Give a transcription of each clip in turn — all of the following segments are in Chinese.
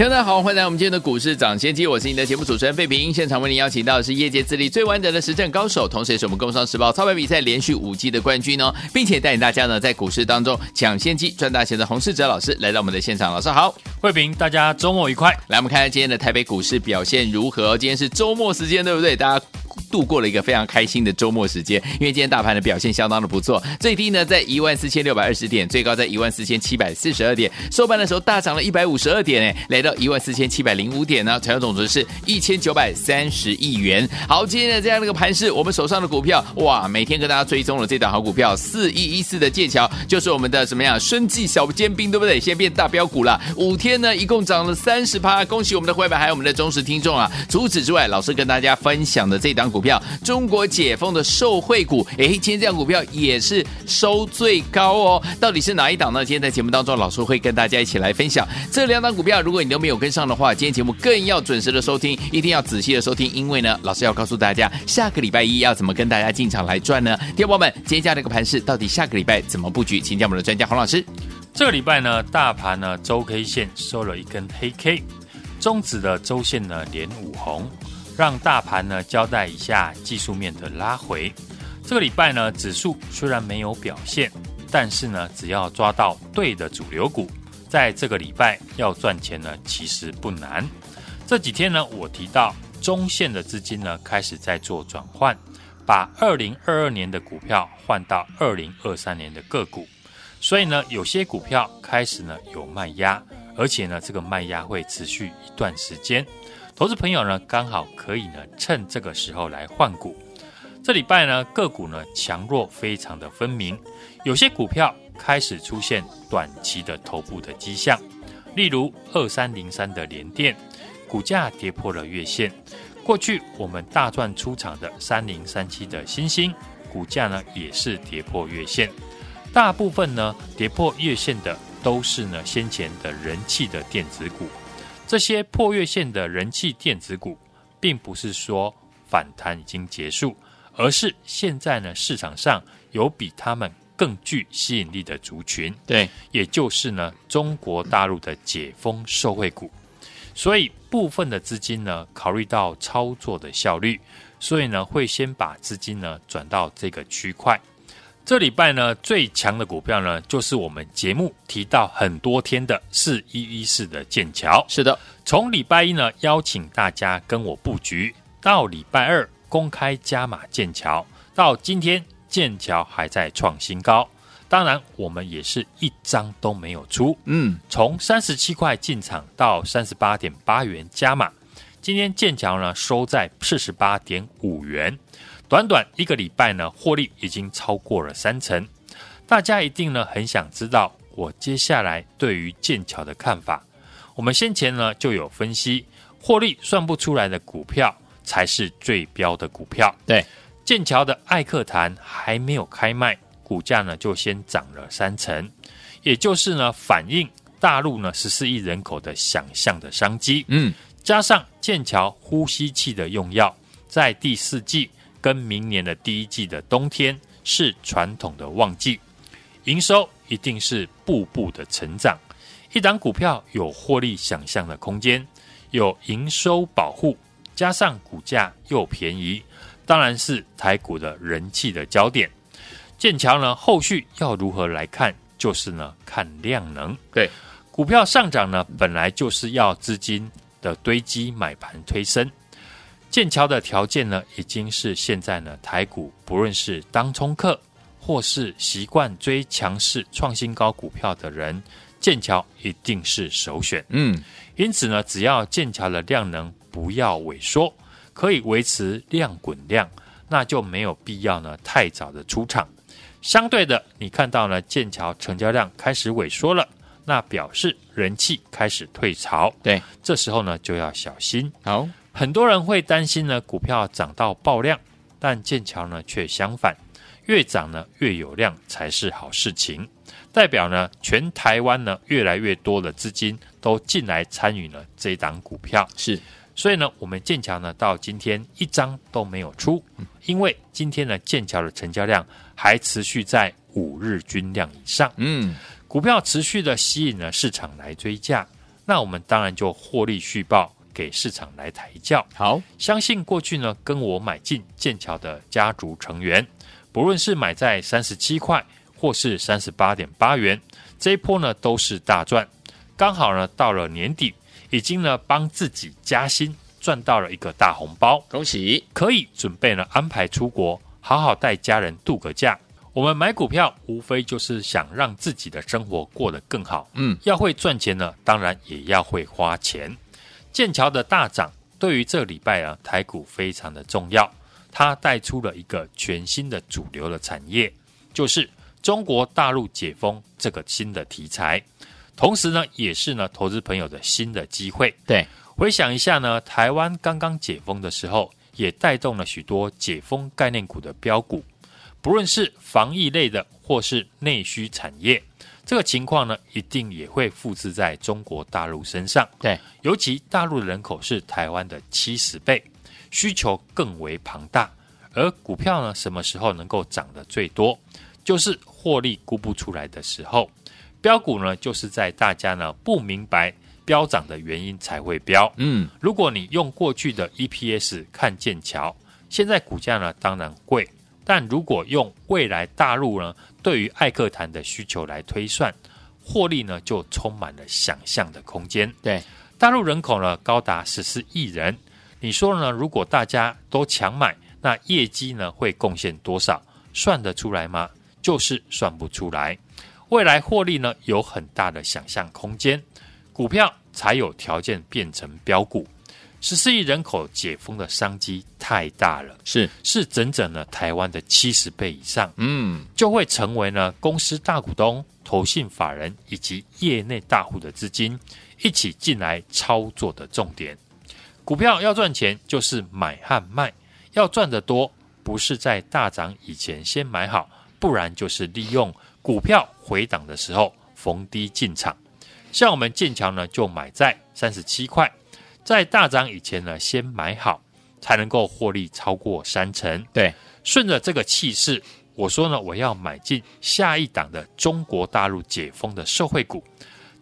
大家好，欢迎来我们今天的股市抢先机，我是你的节目主持人费平。现场为您邀请到的是业界资历最完整的实战高手，同时也是我们工商时报操盘比赛连续五季的冠军哦，并且带领大家呢在股市当中抢先机赚大钱的洪世哲老师来到我们的现场。老师好，费平，大家周末愉快。来，我们看看今天的台北股市表现如何？今天是周末时间，对不对？大家。度过了一个非常开心的周末时间，因为今天大盘的表现相当的不错，最低呢在一万四千六百二十点，最高在一万四千七百四十二点，收盘的时候大涨了一百五十二点，哎，来到一万四千七百零五点呢，成交总值是一千九百三十亿元。好，今天的这样的一个盘势，我们手上的股票，哇，每天跟大家追踪了这档好股票，四一一四的剑桥，就是我们的什么样，生技小尖兵，对不对？现在变大标股了，五天呢一共涨了三十趴，恭喜我们的会员还有我们的忠实听众啊！除此之外，老师跟大家分享的这档。股票中国解封的受惠股，哎，今天这样股票也是收最高哦。到底是哪一档呢？今天在节目当中，老师会跟大家一起来分享这两档股票。如果你都没有跟上的话，今天节目更要准时的收听，一定要仔细的收听，因为呢，老师要告诉大家下个礼拜一要怎么跟大家进场来赚呢？听众朋友们，今天这样的一个盘势，到底下个礼拜怎么布局？请教我们的专家洪老师。这个礼拜呢，大盘呢周 K 线收了一根黑 K，中指的周线呢连五红。让大盘呢交代一下技术面的拉回。这个礼拜呢，指数虽然没有表现，但是呢，只要抓到对的主流股，在这个礼拜要赚钱呢，其实不难。这几天呢，我提到中线的资金呢开始在做转换，把二零二二年的股票换到二零二三年的个股，所以呢，有些股票开始呢有卖压，而且呢，这个卖压会持续一段时间。投资朋友呢，刚好可以呢，趁这个时候来换股。这礼拜呢，个股呢强弱非常的分明，有些股票开始出现短期的头部的迹象，例如二三零三的联电，股价跌破了月线。过去我们大赚出场的三零三七的新兴，股价呢也是跌破月线。大部分呢跌破月线的都是呢先前的人气的电子股。这些破月线的人气电子股，并不是说反弹已经结束，而是现在呢市场上有比他们更具吸引力的族群，对，也就是呢中国大陆的解封受惠股。所以部分的资金呢考虑到操作的效率，所以呢会先把资金呢转到这个区块。这礼拜呢，最强的股票呢，就是我们节目提到很多天的四一一四的剑桥。是的，从礼拜一呢邀请大家跟我布局，到礼拜二公开加码剑桥，到今天剑桥还在创新高。当然，我们也是一张都没有出。嗯，从三十七块进场到三十八点八元加码，今天剑桥呢收在四十八点五元。短短一个礼拜呢，获利已经超过了三成。大家一定呢很想知道我接下来对于剑桥的看法。我们先前呢就有分析，获利算不出来的股票才是最标的股票。对，剑桥的艾克谈还没有开卖，股价呢就先涨了三成，也就是呢反映大陆呢十四亿人口的想象的商机。嗯，加上剑桥呼吸器的用药，在第四季。跟明年的第一季的冬天是传统的旺季，营收一定是步步的成长。一档股票有获利想象的空间，有营收保护，加上股价又便宜，当然是台股的人气的焦点。剑桥呢，后续要如何来看？就是呢，看量能。对，股票上涨呢，本来就是要资金的堆积买盘推升。剑桥的条件呢，已经是现在呢台股不论是当冲客，或是习惯追强势创新高股票的人，剑桥一定是首选。嗯，因此呢，只要剑桥的量能不要萎缩，可以维持量滚量，那就没有必要呢太早的出场。相对的，你看到呢剑桥成交量开始萎缩了，那表示人气开始退潮。对，这时候呢就要小心。好。很多人会担心呢，股票涨到爆量，但剑桥呢却相反，越涨呢越有量才是好事情，代表呢全台湾呢越来越多的资金都进来参与了这一档股票。是，所以呢，我们剑桥呢到今天一张都没有出，因为今天呢剑桥的成交量还持续在五日均量以上。嗯，股票持续的吸引了市场来追价，那我们当然就获利续报。给市场来抬轿，好，相信过去呢跟我买进剑桥的家族成员，不论是买在三十七块或是三十八点八元，这一波呢都是大赚。刚好呢到了年底，已经呢帮自己加薪赚到了一个大红包，恭喜！可以准备呢安排出国，好好带家人度个假。我们买股票无非就是想让自己的生活过得更好，嗯，要会赚钱呢，当然也要会花钱。剑桥的大涨对于这礼拜啊台股非常的重要，它带出了一个全新的主流的产业，就是中国大陆解封这个新的题材，同时呢也是呢投资朋友的新的机会。对，回想一下呢，台湾刚刚解封的时候，也带动了许多解封概念股的标股，不论是防疫类的或是内需产业。这个情况呢，一定也会复制在中国大陆身上。对，尤其大陆的人口是台湾的七十倍，需求更为庞大。而股票呢，什么时候能够涨得最多？就是获利估不出来的时候。标股呢，就是在大家呢不明白飙涨的原因才会飙。嗯，如果你用过去的 EPS 看剑桥，现在股价呢当然贵。但如果用未来大陆呢，对于艾克坦的需求来推算，获利呢就充满了想象的空间。对，大陆人口呢高达十四亿人，你说呢？如果大家都强买，那业绩呢会贡献多少？算得出来吗？就是算不出来。未来获利呢有很大的想象空间，股票才有条件变成标股。十四亿人口解封的商机太大了，是是整整呢台湾的七十倍以上，嗯，就会成为呢公司大股东、投信法人以及业内大户的资金一起进来操作的重点。股票要赚钱，就是买和卖，要赚得多，不是在大涨以前先买好，不然就是利用股票回档的时候逢低进场。像我们剑桥呢，就买在三十七块。在大涨以前呢，先买好，才能够获利超过三成。对，顺着这个气势，我说呢，我要买进下一档的中国大陆解封的受惠股。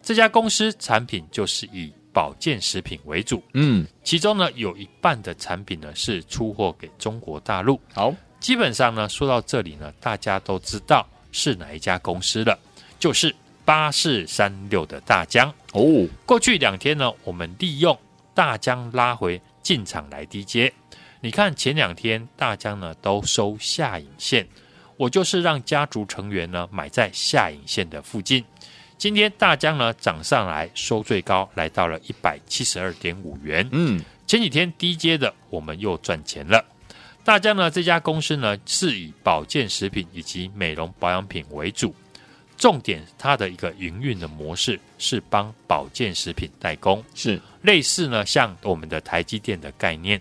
这家公司产品就是以保健食品为主，嗯，其中呢有一半的产品呢是出货给中国大陆。好，基本上呢说到这里呢，大家都知道是哪一家公司了，就是八四三六的大江哦。过去两天呢，我们利用大疆拉回进场来低接，你看前两天大疆呢都收下影线，我就是让家族成员呢买在下影线的附近。今天大疆呢涨上来收最高来到了一百七十二点五元，嗯，前几天低接的我们又赚钱了。大疆呢这家公司呢是以保健食品以及美容保养品为主。重点，它的一个营运的模式是帮保健食品代工，是类似呢，像我们的台积电的概念。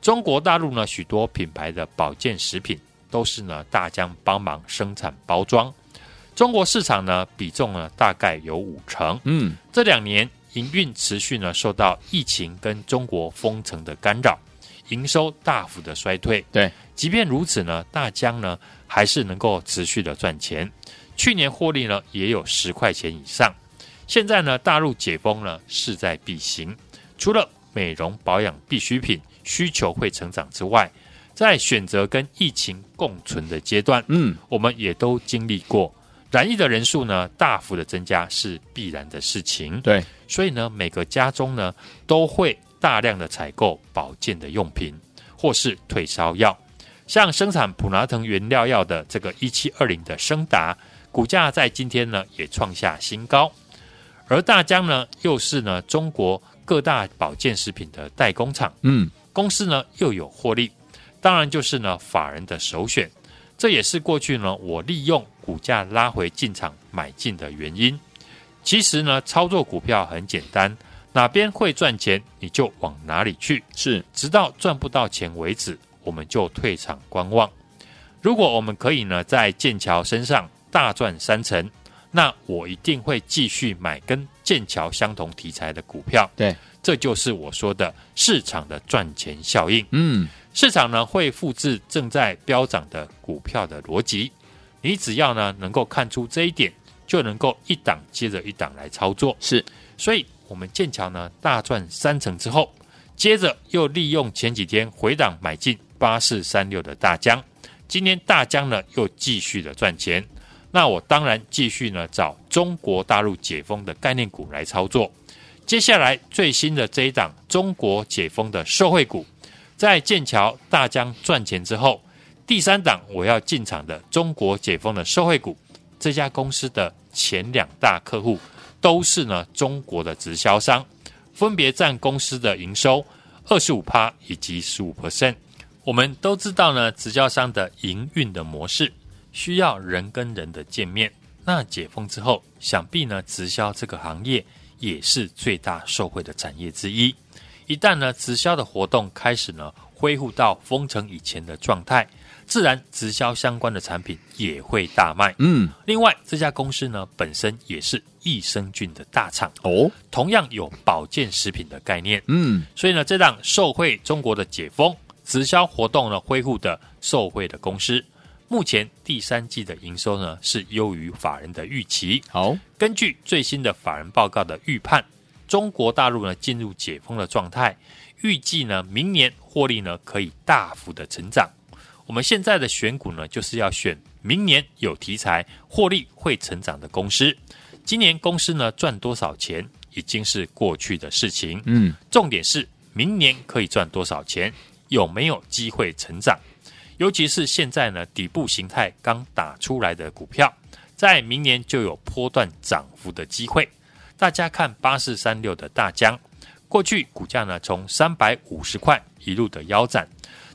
中国大陆呢，许多品牌的保健食品都是呢大疆帮忙生产包装。中国市场呢比重呢大概有五成。嗯，这两年营运持续呢受到疫情跟中国封城的干扰，营收大幅的衰退。对，即便如此呢，大疆呢还是能够持续的赚钱。去年获利呢也有十块钱以上，现在呢大陆解封呢势在必行，除了美容保养必需品需求会成长之外，在选择跟疫情共存的阶段，嗯，我们也都经历过，染疫的人数呢大幅的增加是必然的事情，对，所以呢每个家中呢都会大量的采购保健的用品或是退烧药，像生产普拿藤原料药的这个一七二零的升达。股价在今天呢也创下新高，而大疆呢又是呢中国各大保健食品的代工厂，嗯，公司呢又有获利，当然就是呢法人的首选，这也是过去呢我利用股价拉回进场买进的原因。其实呢操作股票很简单，哪边会赚钱你就往哪里去，是，直到赚不到钱为止，我们就退场观望。如果我们可以呢在剑桥身上大赚三成，那我一定会继续买跟剑桥相同题材的股票。对，这就是我说的市场的赚钱效应。嗯，市场呢会复制正在飙涨的股票的逻辑，你只要呢能够看出这一点，就能够一档接着一档来操作。是，所以我们剑桥呢大赚三成之后，接着又利用前几天回档买进八四三六的大江，今天大江呢又继续的赚钱。那我当然继续呢找中国大陆解封的概念股来操作。接下来最新的这一档中国解封的受惠股，在剑桥大江赚钱之后，第三档我要进场的中国解封的受惠股，这家公司的前两大客户都是呢中国的直销商，分别占公司的营收二十五趴以及十五 percent。我们都知道呢直销商的营运的模式。需要人跟人的见面，那解封之后，想必呢，直销这个行业也是最大受惠的产业之一。一旦呢，直销的活动开始呢，恢复到封城以前的状态，自然直销相关的产品也会大卖。嗯，另外这家公司呢，本身也是益生菌的大厂哦，同样有保健食品的概念。嗯，所以呢，这档受惠中国的解封直销活动呢，恢复的受惠的公司。目前第三季的营收呢，是优于法人的预期。好，根据最新的法人报告的预判，中国大陆呢进入解封的状态，预计呢明年获利呢可以大幅的成长。我们现在的选股呢，就是要选明年有题材、获利会成长的公司。今年公司呢赚多少钱已经是过去的事情。嗯，重点是明年可以赚多少钱，有没有机会成长？尤其是现在呢，底部形态刚打出来的股票，在明年就有波段涨幅的机会。大家看八四三六的大江，过去股价呢从三百五十块一路的腰斩，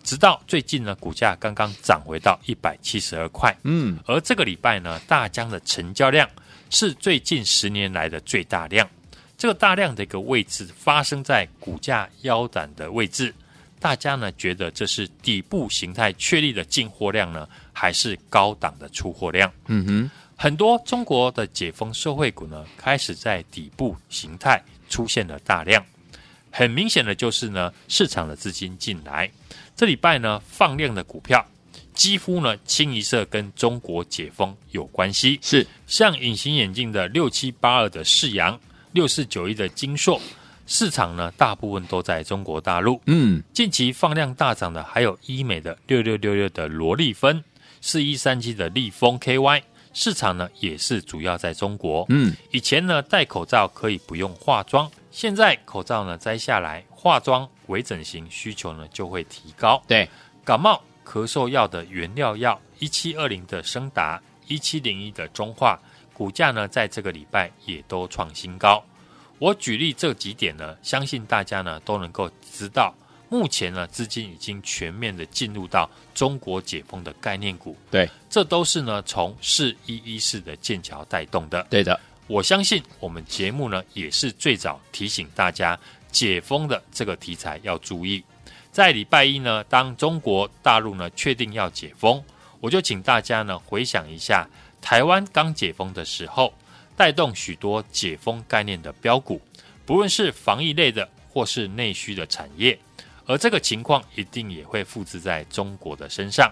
直到最近呢股价刚刚涨回到一百七十二块。嗯，而这个礼拜呢，大江的成交量是最近十年来的最大量。这个大量的一个位置发生在股价腰斩的位置。大家呢觉得这是底部形态确立的进货量呢，还是高档的出货量？嗯哼，很多中国的解封社会股呢，开始在底部形态出现了大量。很明显的就是呢，市场的资金进来，这礼拜呢放量的股票，几乎呢清一色跟中国解封有关系。是像隐形眼镜的六七八二的世阳，六四九一的金硕。市场呢，大部分都在中国大陆。嗯，近期放量大涨的还有医美的六六六六的罗丽芬，四一三七的立丰 KY，市场呢也是主要在中国。嗯，以前呢戴口罩可以不用化妆，现在口罩呢摘下来化妆微整形需求呢就会提高。对，感冒咳嗽药的原料药一七二零的升达，一七零一的中化，股价呢在这个礼拜也都创新高。我举例这几点呢，相信大家呢都能够知道，目前呢资金已经全面的进入到中国解封的概念股。对，这都是呢从四一一四的剑桥带动的。对的，我相信我们节目呢也是最早提醒大家解封的这个题材要注意。在礼拜一呢，当中国大陆呢确定要解封，我就请大家呢回想一下台湾刚解封的时候。带动许多解封概念的标股，不论是防疫类的或是内需的产业，而这个情况一定也会复制在中国的身上。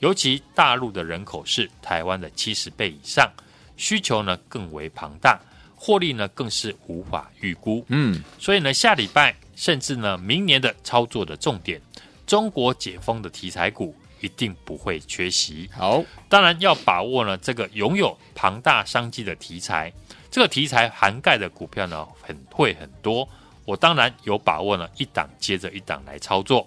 尤其大陆的人口是台湾的七十倍以上，需求呢更为庞大，获利呢更是无法预估。嗯，所以呢，下礼拜甚至呢明年的操作的重点，中国解封的题材股。一定不会缺席。好，当然要把握呢这个拥有庞大商机的题材，这个题材涵盖的股票呢很会很多。我当然有把握呢一档接着一档来操作。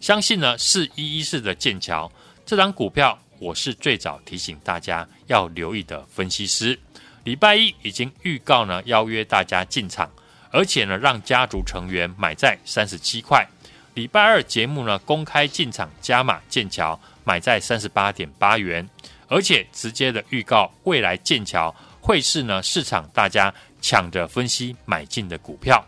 相信呢四一一四的剑桥这档股票，我是最早提醒大家要留意的分析师。礼拜一已经预告呢邀约大家进场，而且呢让家族成员买在三十七块。礼拜二节目呢，公开进场加码剑桥，买在三十八点八元，而且直接的预告未来剑桥会是呢市场大家抢着分析买进的股票。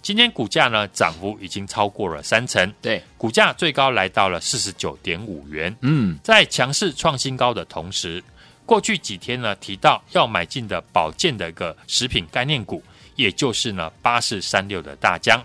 今天股价呢涨幅已经超过了三成，对，股价最高来到了四十九点五元。嗯，在强势创新高的同时，过去几天呢提到要买进的保健的一个食品概念股，也就是呢八四三六的大江，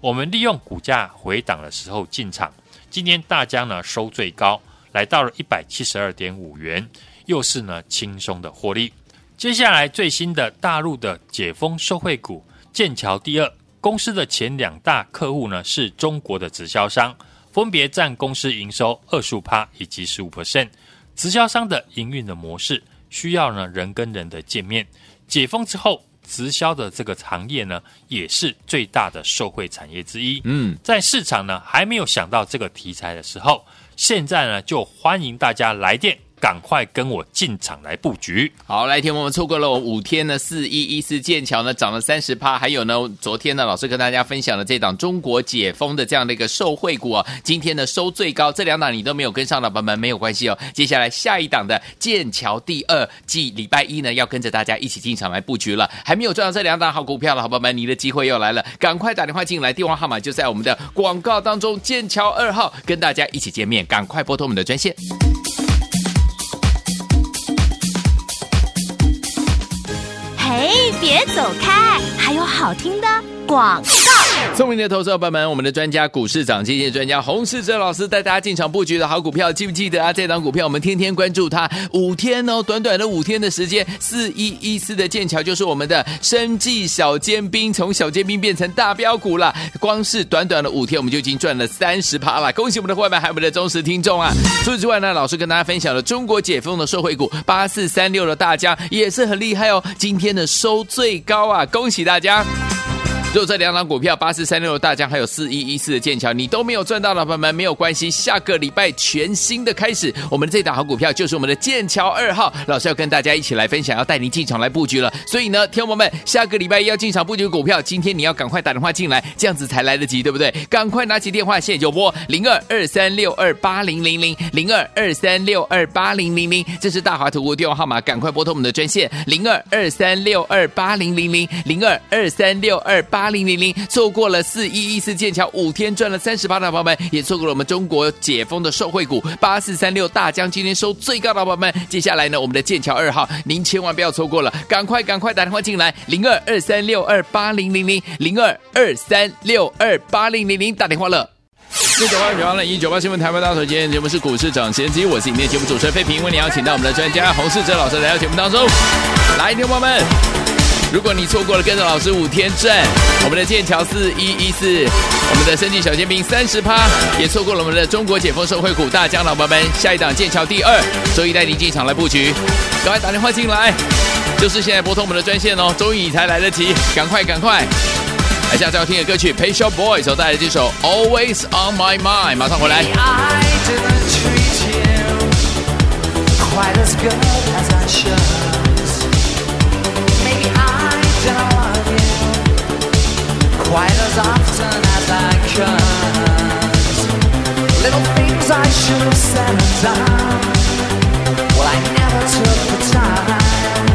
我们利用股价回档的时候进场。今天大江呢收最高，来到了一百七十二点五元，又是呢轻松的获利。接下来最新的大陆的解封受惠股剑桥第二公司的前两大客户呢是中国的直销商，分别占公司营收二十五趴以及十五 percent。直销商的营运的模式需要呢人跟人的见面，解封之后，直销的这个行业呢也是最大的受惠产业之一。嗯，在市场呢还没有想到这个题材的时候，现在呢就欢迎大家来电。赶快跟我进场来布局。好，来天我们错过了我五天呢，四一一四剑桥呢涨了三十趴，还有呢，昨天呢，老师跟大家分享了这档中国解封的这样的一个受惠股啊，今天呢收最高，这两档你都没有跟上老板们没有关系哦。接下来下一档的剑桥第二季礼拜一呢要跟着大家一起进场来布局了，还没有赚到这两档好股票的好朋友们，你的机会又来了，赶快打电话进来，电话号码就在我们的广告当中，剑桥二号跟大家一起见面，赶快拨通我们的专线。别走开，还有好听的广告。聪明的投资伙伴们，我们的专家股市涨跌线专家洪世哲老师带大家进场布局的好股票，记不记得啊？这档股票我们天天关注它，五天哦，短短的五天的时间，四一一四的剑桥就是我们的生技小尖兵，从小尖兵变成大标股了。光是短短的五天，我们就已经赚了三十趴了，恭喜我们的伙伴，还有我们的忠实听众啊！除此之外呢，老师跟大家分享了中国解封的社会股八四三六的大家也是很厉害哦，今天的收最高啊，恭喜大家！如果这两档股票八四三六的大江还有四一一四的剑桥，你都没有赚到老朋友们没有关系，下个礼拜全新的开始，我们这档好股票就是我们的剑桥二号，老师要跟大家一起来分享，要带您进场来布局了。所以呢，听友们，下个礼拜一要进场布局股票，今天你要赶快打电话进来，这样子才来得及，对不对？赶快拿起电话，现在就拨零二二三六二八零零零零二二三六二八零零零，这是大华图的电话号码，赶快拨通我们的专线零二二三六二八零零零零二二三六二八。八零零零错过了四一一四剑桥五天赚了三十八的朋友们，也错过了我们中国解封的受惠股八四三六大江今天收最高的朋友们，接下来呢，我们的剑桥二号，您千万不要错过了，赶快赶快打电话进来，零二二三六二八零零零零二二三六二八零零零打电话了。一九八九八零一九八新闻台湾大头，今天节目是股市涨先机，我是今天节目主持人费平，为你邀请到我们的专家洪世哲老师来到节目当中，来，听友们。如果你错过了跟着老师五天赚，我们的剑桥四一一四，我们的生技小尖兵三十趴，也错过了我们的中国解封社会股大江老板们，下一档剑桥第二，周一带你进场来布局，赶快打电话进来，就是现在拨通我们的专线哦，终于你才来得及，赶快赶快，来下最好听的歌曲 Pet Shop Boy 所带来这首 Always on My Mind，马上回来。quite as often as I could. Little things I should have said and done. Well, I never took the time,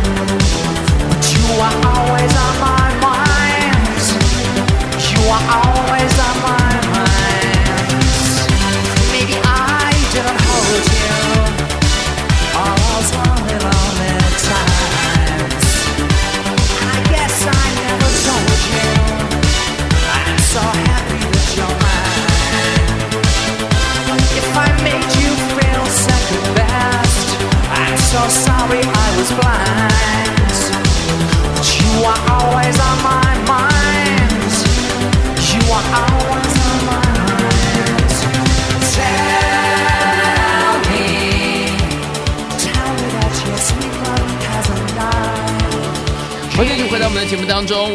but you are. always.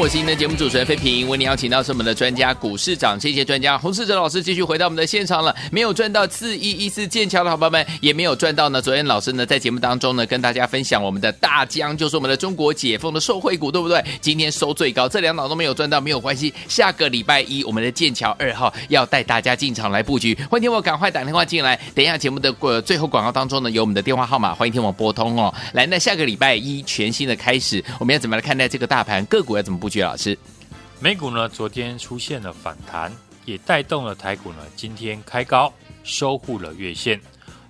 新的节目主持人费平，为您邀请到是我们的专家股市长，谢谢专家洪世哲老师，继续回到我们的现场了。没有赚到四一一四剑桥的好朋友们，也没有赚到呢。昨天老师呢在节目当中呢跟大家分享我们的大江，就是我们的中国解封的受惠股，对不对？今天收最高，这两档都没有赚到，没有关系。下个礼拜一，我们的剑桥二号要带大家进场来布局。欢迎听我赶快打电话进来。等一下节目的过最后广告当中呢，有我们的电话号码，欢迎听我拨通哦。来，那下个礼拜一全新的开始，我们要怎么来看待这个大盘？个股要怎么布局？老师，美股呢昨天出现了反弹，也带动了台股呢今天开高，收复了月线，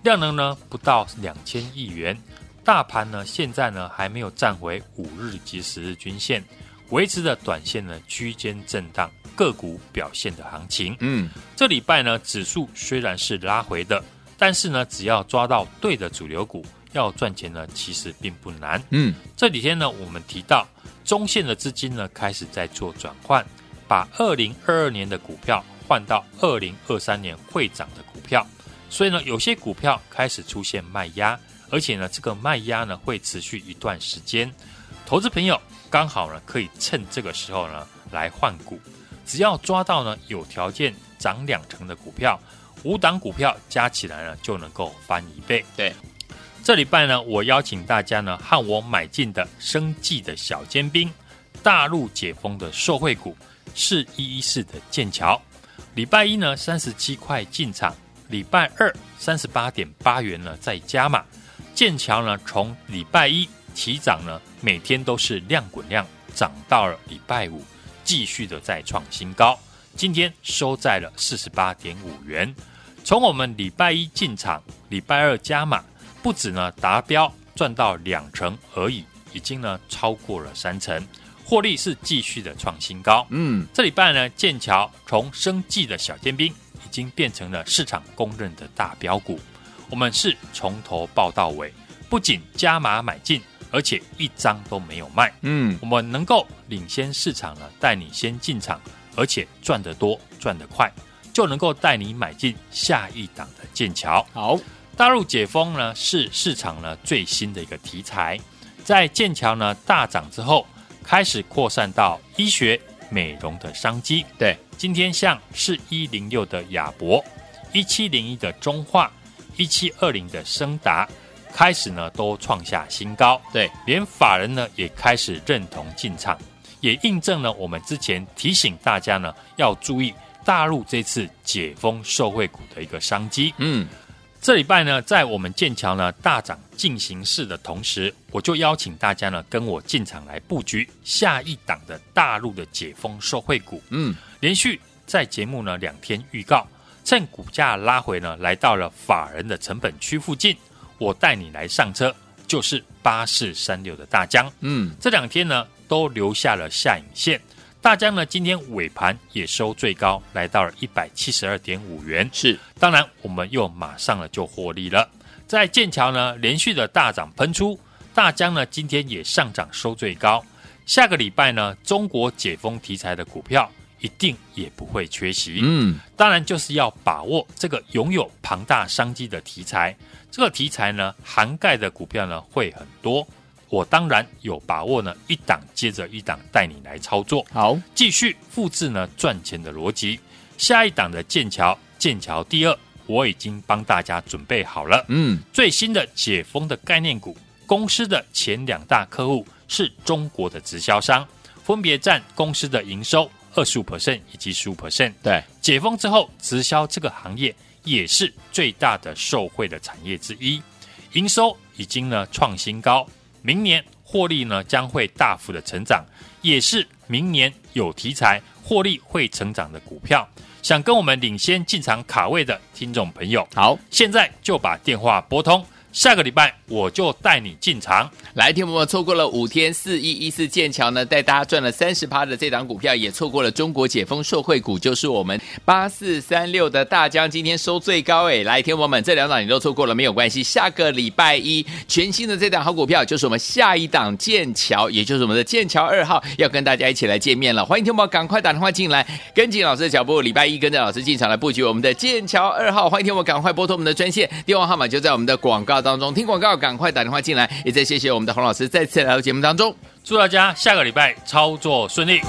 量能呢不到两千亿元。大盘呢现在呢还没有站回五日及十日均线，维持着短线呢区间震荡，个股表现的行情。嗯，这礼拜呢指数虽然是拉回的，但是呢只要抓到对的主流股。要赚钱呢，其实并不难。嗯，这几天呢，我们提到中线的资金呢开始在做转换，把二零二二年的股票换到二零二三年会涨的股票，所以呢，有些股票开始出现卖压，而且呢，这个卖压呢会持续一段时间。投资朋友刚好呢可以趁这个时候呢来换股，只要抓到呢有条件涨两成的股票，五档股票加起来呢就能够翻一倍。对。这礼拜呢，我邀请大家呢和我买进的生计的小尖兵，大陆解封的受惠股，四一一四的剑桥。礼拜一呢三十七块进场，礼拜二三十八点八元呢再加码。剑桥呢从礼拜一起涨呢，每天都是量滚量，涨到了礼拜五，继续的再创新高。今天收在了四十八点五元。从我们礼拜一进场，礼拜二加码。不止呢达标赚到两成而已，已经呢超过了三成，获利是继续的创新高。嗯，这礼拜呢剑桥从生计的小尖兵已经变成了市场公认的大标股。我们是从头报到尾，不仅加码买进，而且一张都没有卖。嗯，我们能够领先市场呢，带你先进场，而且赚得多赚得快，就能够带你买进下一档的剑桥。好。大陆解封呢，是市场呢最新的一个题材，在剑桥呢大涨之后，开始扩散到医学美容的商机。对，今天像是一零六的亚博，一七零一的中化，一七二零的升达，开始呢都创下新高。对，连法人呢也开始认同进场，也印证了我们之前提醒大家呢要注意大陆这次解封受惠股的一个商机。嗯。这礼拜呢，在我们剑桥呢大涨进行式的同时，我就邀请大家呢跟我进场来布局下一档的大陆的解封受惠股。嗯，连续在节目呢两天预告，趁股价拉回呢，来到了法人的成本区附近，我带你来上车，就是八四三六的大疆。嗯，这两天呢都留下了下影线。大疆呢，今天尾盘也收最高，来到了一百七十二点五元。是，当然我们又马上了就获利了。在剑桥呢，连续的大涨喷出，大疆呢今天也上涨收最高。下个礼拜呢，中国解封题材的股票一定也不会缺席。嗯，当然就是要把握这个拥有庞大商机的题材。这个题材呢，涵盖的股票呢会很多。我当然有把握呢，一档接着一档带你来操作，好，继续复制呢赚钱的逻辑。下一档的剑桥，剑桥第二，我已经帮大家准备好了。嗯，最新的解封的概念股，公司的前两大客户是中国的直销商，分别占公司的营收二十五 percent 以及十五 percent。对，解封之后，直销这个行业也是最大的受惠的产业之一，营收已经呢创新高。明年获利呢将会大幅的成长，也是明年有题材、获利会成长的股票。想跟我们领先进场卡位的听众朋友，好，现在就把电话拨通。下个礼拜我就带你进场。来，听我们错过了五天四一一四剑桥呢，带大家赚了三十趴的这档股票，也错过了中国解封受惠股，就是我们八四三六的大江，今天收最高哎，来，听我们这两档你都错过了没有关系，下个礼拜一全新的这档好股票就是我们下一档剑桥，也就是我们的剑桥二号，要跟大家一起来见面了，欢迎听我们赶快打电话进来，跟紧老师的脚步，礼拜一跟着老师进场来布局我们的剑桥二号，欢迎听我们赶快拨通我们的专线电话号码就在我们的广告当中听广告，赶快打电话进来。也再谢谢我们的洪老师再次来到节目当中，祝大家下个礼拜操作顺利。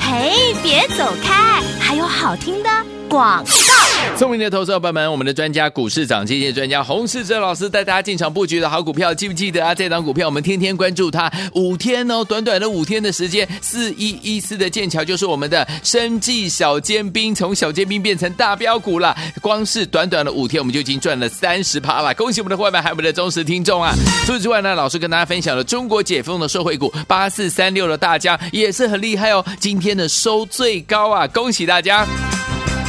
嘿，别走开，还有好听的广告，聪明的投资者朋友们，我们的专家股市长，这些专家洪世哲老师带大家进场布局的好股票，记不记得啊？这档股票我们天天关注它，五天哦，短短的五天的时间，四一一四的剑桥就是我们的生计小尖兵，从小尖兵变成大标股了。光是短短的五天，我们就已经赚了三十趴了。恭喜我们的伙伴，还有我们的忠实听众啊！除此之外呢，老师跟大家分享了中国解封的受惠股八四三六的大家也是很厉害哦，今天的收最高啊，恭喜大家！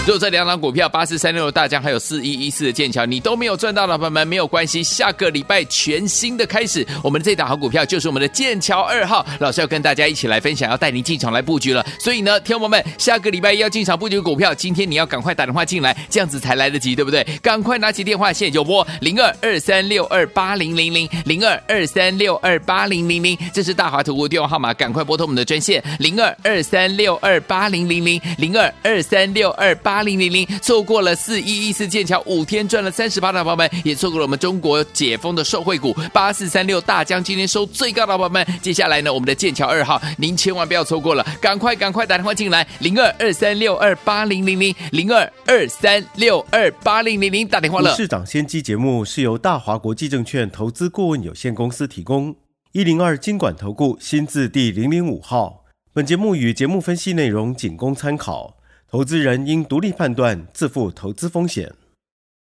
就这两档股票，八四三六的大江，还有四一一四的剑桥，你都没有赚到老朋友们没有关系。下个礼拜全新的开始，我们这档好股票就是我们的剑桥二号，老师要跟大家一起来分享，要带您进场来布局了。所以呢，听友们，下个礼拜要进场布局股票，今天你要赶快打电话进来，这样子才来得及，对不对？赶快拿起电话，线就拨零二二三六二八零零零零二二三六二八零零零，这是大华投顾电话号码，赶快拨通我们的专线零二二三六二八零零零零二二三六二八。八零零零错过了四一一四剑桥五天赚了三十八的宝宝们，也错过了我们中国解封的受惠股八四三六大江今天收最高的宝宝们。接下来呢，我们的剑桥二号，您千万不要错过了，赶快赶快打电话进来，零二二三六二八零零零零二二三六二八零零零打电话了。市长先机节目是由大华国际证券投资顾问有限公司提供，一零二经管投顾新字第零零五号。本节目与节目分析内容仅供参考。投资人应独立判断，自负投资风险。